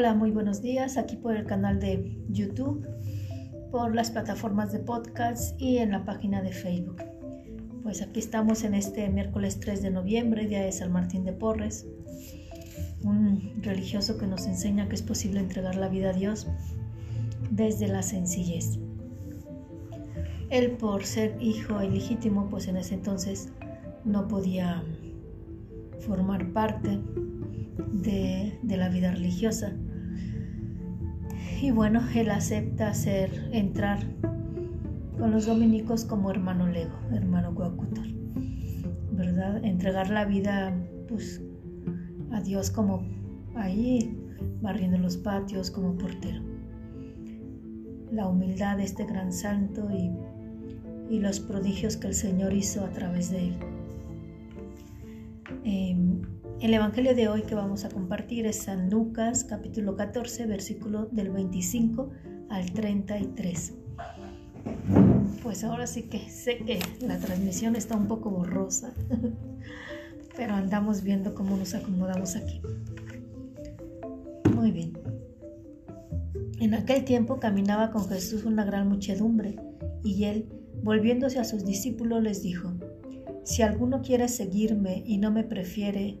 Hola, muy buenos días. Aquí por el canal de YouTube, por las plataformas de podcast y en la página de Facebook. Pues aquí estamos en este miércoles 3 de noviembre, día de San Martín de Porres, un religioso que nos enseña que es posible entregar la vida a Dios desde la sencillez. Él por ser hijo ilegítimo, pues en ese entonces no podía formar parte de, la vida religiosa. Y bueno, él acepta ser, entrar con los dominicos como hermano lego, hermano coacutor, ¿verdad? Entregar la vida pues, a Dios como ahí, barriendo los patios como portero. La humildad de este gran santo y, y los prodigios que el Señor hizo a través de él. Em, el Evangelio de hoy que vamos a compartir es San Lucas capítulo 14 versículo del 25 al 33. Pues ahora sí que sé que la transmisión está un poco borrosa, pero andamos viendo cómo nos acomodamos aquí. Muy bien. En aquel tiempo caminaba con Jesús una gran muchedumbre y él, volviéndose a sus discípulos, les dijo, Si alguno quiere seguirme y no me prefiere,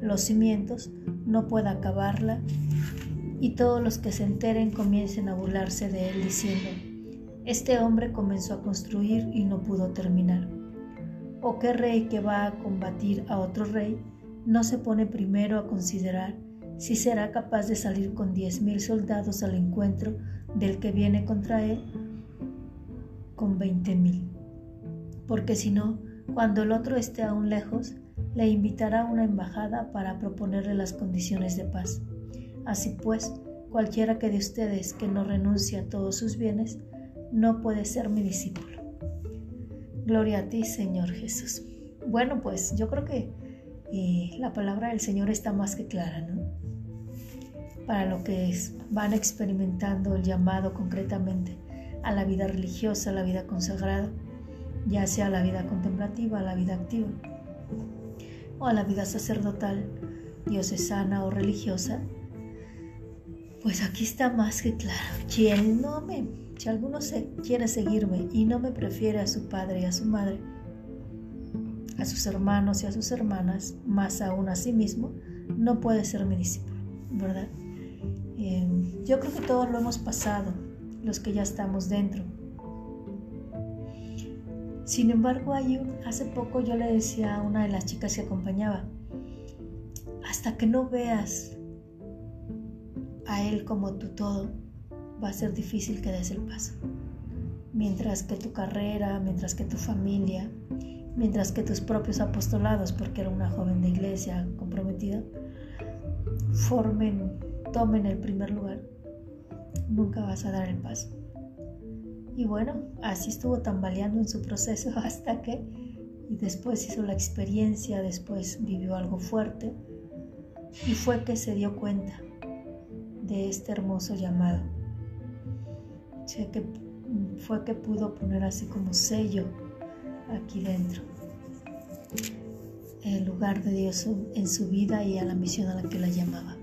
los cimientos, no pueda acabarla y todos los que se enteren comiencen a burlarse de él diciendo, este hombre comenzó a construir y no pudo terminar. ¿O qué rey que va a combatir a otro rey no se pone primero a considerar si será capaz de salir con diez mil soldados al encuentro del que viene contra él con veinte mil? Porque si no, cuando el otro esté aún lejos, le invitará a una embajada para proponerle las condiciones de paz. Así pues, cualquiera que de ustedes que no renuncie a todos sus bienes, no puede ser mi discípulo. Gloria a ti, Señor Jesús. Bueno, pues yo creo que eh, la palabra del Señor está más que clara, ¿no? Para lo que van experimentando el llamado concretamente a la vida religiosa, a la vida consagrada, ya sea la vida contemplativa, la vida activa o a la vida sacerdotal, diocesana o religiosa, pues aquí está más que claro. Quien no me, si alguno se, quiere seguirme y no me prefiere a su padre y a su madre, a sus hermanos y a sus hermanas, más aún a sí mismo, no puede ser mi discípulo, ¿verdad? Eh, yo creo que todos lo hemos pasado, los que ya estamos dentro sin embargo, hace poco yo le decía a una de las chicas que acompañaba, hasta que no veas a Él como tu todo, va a ser difícil que des el paso. Mientras que tu carrera, mientras que tu familia, mientras que tus propios apostolados, porque era una joven de iglesia comprometida, formen, tomen el primer lugar, nunca vas a dar el paso. Y bueno, así estuvo tambaleando en su proceso hasta que después hizo la experiencia, después vivió algo fuerte y fue que se dio cuenta de este hermoso llamado. que fue que pudo poner así como sello aquí dentro el lugar de Dios en su vida y a la misión a la que la llamaba.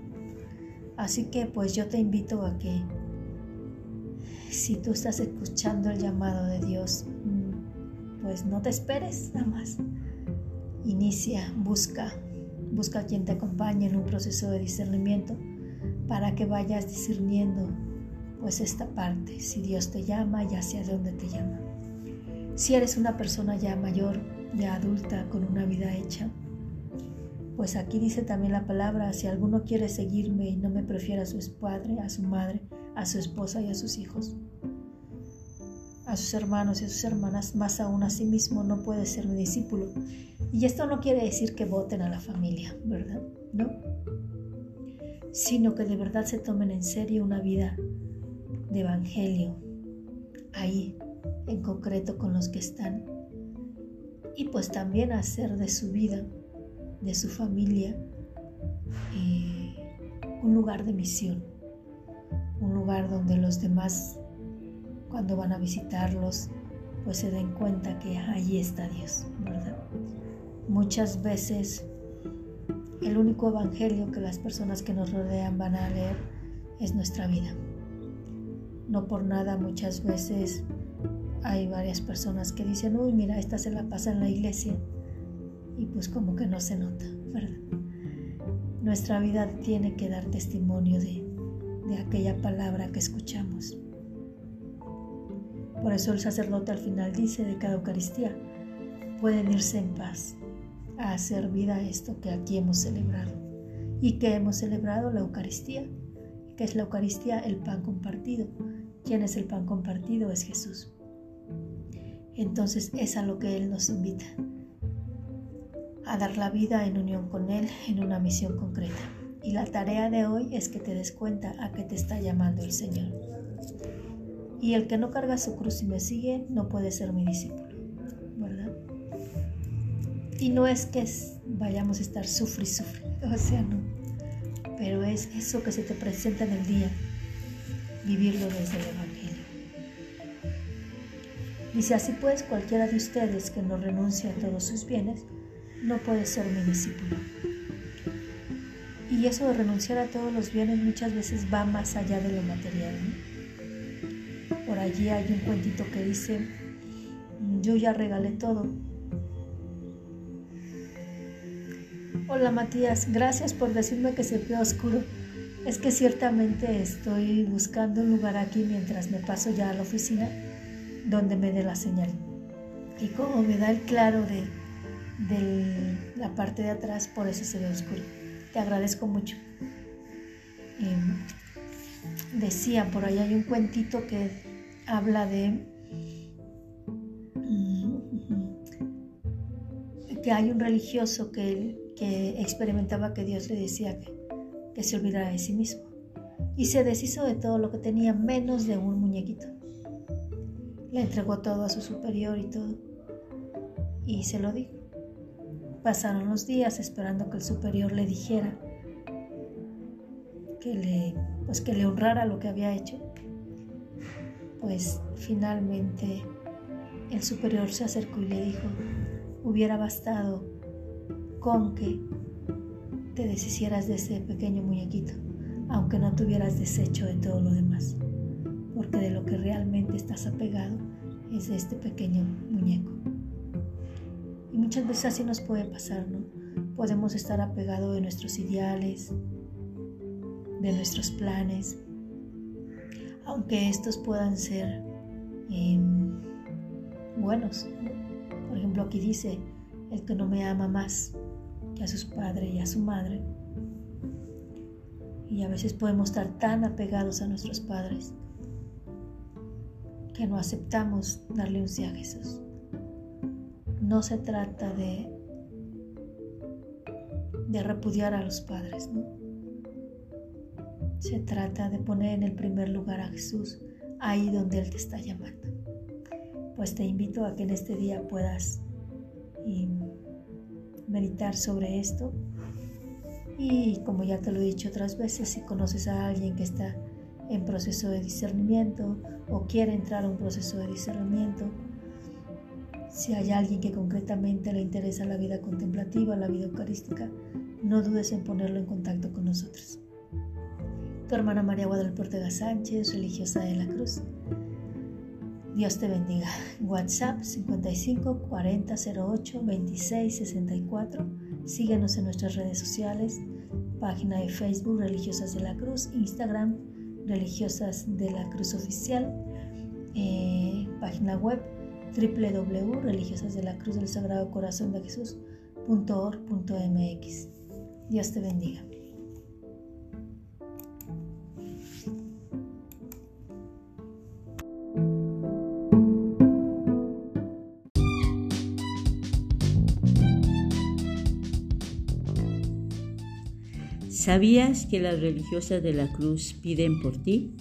Así que pues yo te invito a que si tú estás escuchando el llamado de Dios, mm, pues no te esperes nada más. Inicia, busca, busca a quien te acompañe en un proceso de discernimiento para que vayas discerniendo pues esta parte, si Dios te llama y hacia dónde te llama. Si eres una persona ya mayor, ya adulta, con una vida hecha, pues aquí dice también la palabra, si alguno quiere seguirme y no me prefiere a su padre, a su madre, a su esposa y a sus hijos, a sus hermanos y a sus hermanas, más aún a sí mismo no puede ser mi discípulo. Y esto no quiere decir que voten a la familia, ¿verdad? No. Sino que de verdad se tomen en serio una vida de evangelio ahí, en concreto con los que están. Y pues también hacer de su vida, de su familia, eh, un lugar de misión, un lugar donde los demás, cuando van a visitarlos, pues se den cuenta que allí está Dios, ¿verdad? Muchas veces el único evangelio que las personas que nos rodean van a leer es nuestra vida. No por nada muchas veces hay varias personas que dicen, uy, mira, esta se la pasa en la iglesia. Y pues como que no se nota, ¿verdad? Nuestra vida tiene que dar testimonio de, de aquella palabra que escuchamos. Por eso el sacerdote al final dice de cada Eucaristía, pueden irse en paz a hacer vida esto que aquí hemos celebrado. ¿Y que hemos celebrado? La Eucaristía. que es la Eucaristía? El pan compartido. ¿Quién es el pan compartido? Es Jesús. Entonces es a lo que Él nos invita, a dar la vida en unión con Él en una misión concreta. Y la tarea de hoy es que te des cuenta a qué te está llamando el Señor. Y el que no carga su cruz y me sigue no puede ser mi discípulo, ¿verdad? Y no es que vayamos a estar sufre y sufre, o sea, no. Pero es eso que se te presenta en el día, vivirlo desde el Evangelio. Dice así pues, cualquiera de ustedes que no renuncie a todos sus bienes, no puede ser mi discípulo. Y eso de renunciar a todos los bienes muchas veces va más allá de lo material. Por allí hay un cuentito que dice, yo ya regalé todo, Hola Matías, gracias por decirme que se ve oscuro. Es que ciertamente estoy buscando un lugar aquí mientras me paso ya a la oficina donde me dé la señal. Y como me da el claro de, la parte de atrás, por eso se ve oscuro. Te agradezco mucho. Em, decía, por ahí hay un cuentito que habla de mm, que hay un religioso que que experimentaba que Dios le decía que, se olvidara de sí mismo. Y se deshizo de todo lo que tenía menos de un muñequito. Le entregó todo a su superior y todo. Y se lo dijo. Pasaron los días esperando que el superior le dijera que le, pues que le honrara lo que había hecho. Pues finalmente el superior se acercó y le dijo, hubiera bastado con que te deshicieras de ese pequeño muñequito, aunque no tuvieras desecho de todo lo demás, porque de lo que realmente estás apegado es de este pequeño muñeco. Muchas veces así nos puede pasar, ¿no? Podemos estar apegados de nuestros ideales, de nuestros planes, aunque estos puedan ser em, buenos. Por ejemplo, aquí dice, el que no me ama más a sus padres y a su madre. Y a veces podemos estar tan apegados a nuestros padres que no aceptamos darle un sí a Jesús. No se trata de, de repudiar a los padres, ¿no? Se trata de poner en el primer lugar a Jesús ahí donde Él te está llamando. Pues te invito a que en este día puedas meditar sobre esto. Y como ya te lo he dicho otras veces, si conoces a alguien que está en proceso de discernimiento o quiere entrar a un proceso de discernimiento, si hay alguien que concretamente le interesa la vida contemplativa, la vida eucarística, no dudes en ponerlo en contacto con nosotros. Tu hermana María Guadalupe Ortega Sánchez, religiosa de la Cruz. Dios te bendiga. WhatsApp 55 40 08 26 64. Síguenos en nuestras redes sociales. Página de Facebook Religiosas de la Cruz. Instagram Religiosas de la Cruz Oficial. Eh, página web www.religiosasdelacruz del Sagrado Corazón de Jesús.org.mx. Dios te bendiga. ¿Sabías que las religiosas de la cruz piden por ti?